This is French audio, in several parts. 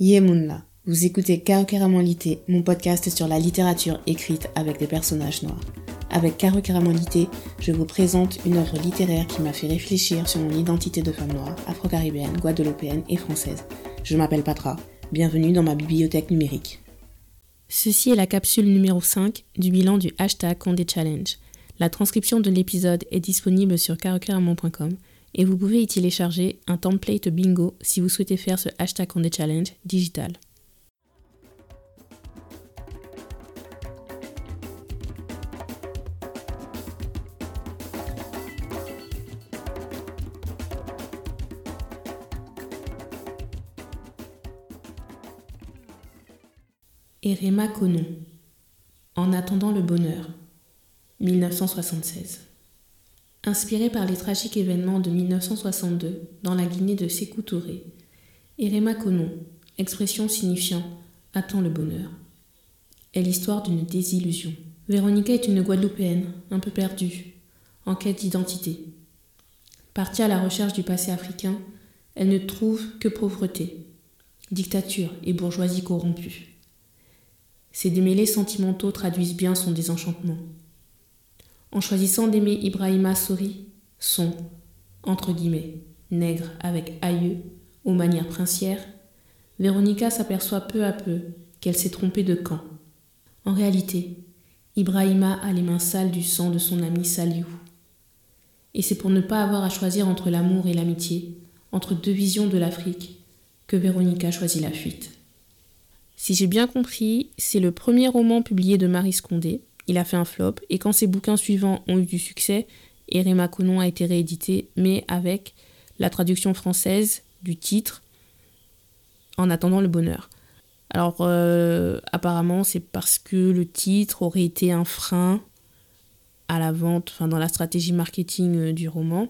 Yemunla, vous écoutez Lité, mon podcast sur la littérature écrite avec des personnages noirs. Avec Lité, je vous présente une œuvre littéraire qui m'a fait réfléchir sur mon identité de femme noire, afro-caribéenne, guadeloupéenne et française. Je m'appelle Patra, bienvenue dans ma bibliothèque numérique. Ceci est la capsule numéro 5 du bilan du hashtag Condé Challenge. La transcription de l'épisode est disponible sur carocaramon.com et vous pouvez y télécharger un template bingo si vous souhaitez faire ce hashtag on challenge digital. Erema Konon. En attendant le bonheur. 1976 Inspiré par les tragiques événements de 1962 dans la Guinée de Sékou Touré, Konon, expression signifiant Attends le bonheur, est l'histoire d'une désillusion. Véronica est une Guadeloupéenne, un peu perdue, en quête d'identité. Partie à la recherche du passé africain, elle ne trouve que pauvreté, dictature et bourgeoisie corrompue. Ces démêlés sentimentaux traduisent bien son désenchantement en choisissant d'aimer Ibrahima Sori, son, entre guillemets, nègre avec aïeux, aux manières princières, Véronica s'aperçoit peu à peu qu'elle s'est trompée de camp. En réalité, Ibrahima a les mains sales du sang de son ami Saliou. Et c'est pour ne pas avoir à choisir entre l'amour et l'amitié, entre deux visions de l'Afrique, que Véronica choisit la fuite. Si j'ai bien compris, c'est le premier roman publié de Marie Scondé, il a fait un flop, et quand ses bouquins suivants ont eu du succès, Erema Conon a été réédité, mais avec la traduction française du titre En attendant le bonheur. Alors, euh, apparemment, c'est parce que le titre aurait été un frein à la vente, enfin dans la stratégie marketing euh, du roman.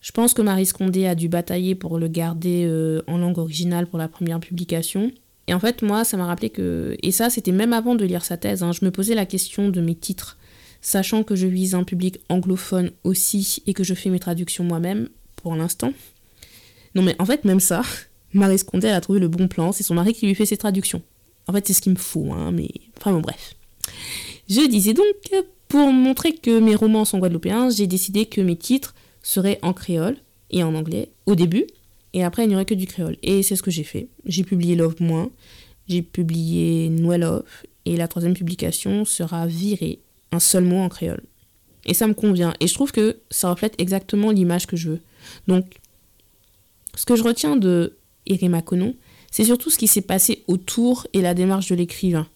Je pense que Marie Scondé a dû batailler pour le garder euh, en langue originale pour la première publication. Et en fait, moi, ça m'a rappelé que. Et ça, c'était même avant de lire sa thèse. Hein, je me posais la question de mes titres, sachant que je vise un public anglophone aussi et que je fais mes traductions moi-même, pour l'instant. Non, mais en fait, même ça, Marie Scondé, a trouvé le bon plan. C'est son mari qui lui fait ses traductions. En fait, c'est ce qu'il me faut, hein, mais. Enfin, bon, bref. Je disais donc, pour montrer que mes romans sont guadeloupéens, j'ai décidé que mes titres seraient en créole et en anglais au début, et après, il n'y aurait que du créole. Et c'est ce que j'ai fait. J'ai publié Love Moins, j'ai publié Noël Love, et la troisième publication sera Viré, un seul mot en créole. Et ça me convient. Et je trouve que ça reflète exactement l'image que je veux. Donc, ce que je retiens de Erema Konon, c'est surtout ce qui s'est passé autour et la démarche de l'écrivain.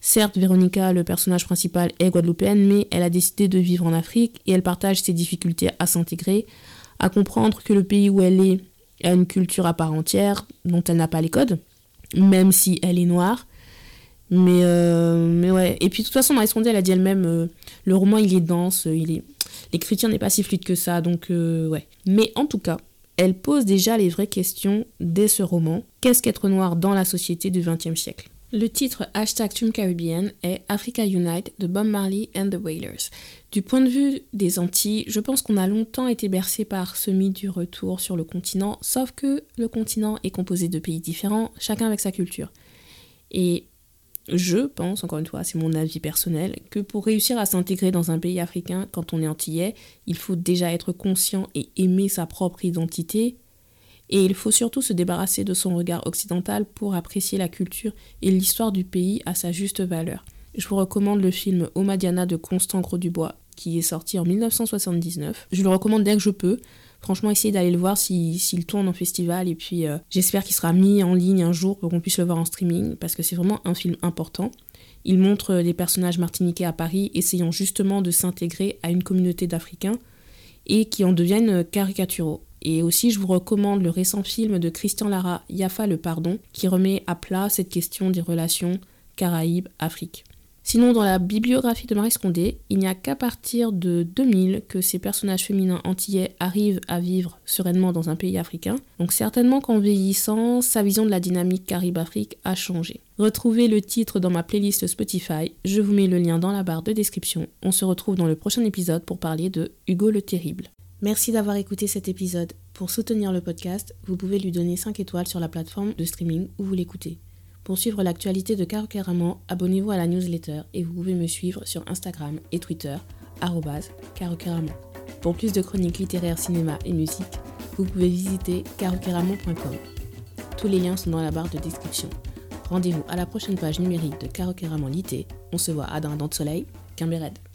Certes, Véronica, le personnage principal, est guadeloupéenne, mais elle a décidé de vivre en Afrique et elle partage ses difficultés à s'intégrer, à comprendre que le pays où elle est a une culture à part entière dont elle n'a pas les codes, même si elle est noire. Mais, euh, mais ouais. Et puis de toute façon, Marie Scondé, elle a dit elle-même, euh, le roman il est dense, il est... l'écriture n'est pas si fluide que ça, donc euh, ouais. Mais en tout cas, elle pose déjà les vraies questions dès ce roman. Qu'est-ce qu'être noir dans la société du XXe siècle? Le titre hashtag Caribbean est Africa Unite de Bob Marley and the Wailers. Du point de vue des Antilles, je pense qu'on a longtemps été bercé par ce mythe du retour sur le continent, sauf que le continent est composé de pays différents, chacun avec sa culture. Et je pense, encore une fois, c'est mon avis personnel, que pour réussir à s'intégrer dans un pays africain quand on est antillais, il faut déjà être conscient et aimer sa propre identité, et il faut surtout se débarrasser de son regard occidental pour apprécier la culture et l'histoire du pays à sa juste valeur. Je vous recommande le film Omadiana de Constant Gros-Dubois qui est sorti en 1979. Je le recommande dès que je peux. Franchement, essayez d'aller le voir s'il tourne en festival et puis euh, j'espère qu'il sera mis en ligne un jour pour qu'on puisse le voir en streaming parce que c'est vraiment un film important. Il montre des personnages martiniquais à Paris essayant justement de s'intégrer à une communauté d'Africains et qui en deviennent caricaturaux. Et aussi, je vous recommande le récent film de Christian Lara, Yafa le pardon, qui remet à plat cette question des relations Caraïbes-Afrique. Sinon, dans la bibliographie de Marie Scondé, il n'y a qu'à partir de 2000 que ces personnages féminins antillais arrivent à vivre sereinement dans un pays africain. Donc certainement qu'en vieillissant, sa vision de la dynamique Caraïbe-Afrique a changé. Retrouvez le titre dans ma playlist Spotify, je vous mets le lien dans la barre de description. On se retrouve dans le prochain épisode pour parler de Hugo le Terrible. Merci d'avoir écouté cet épisode. Pour soutenir le podcast, vous pouvez lui donner 5 étoiles sur la plateforme de streaming où vous l'écoutez. Pour suivre l'actualité de Caro abonnez-vous à la newsletter et vous pouvez me suivre sur Instagram et Twitter, Caro Pour plus de chroniques littéraires, cinéma et musique, vous pouvez visiter carokeramon.com. Tous les liens sont dans la barre de description. Rendez-vous à la prochaine page numérique de Caro Lité. On se voit à Dindon de Soleil, Red.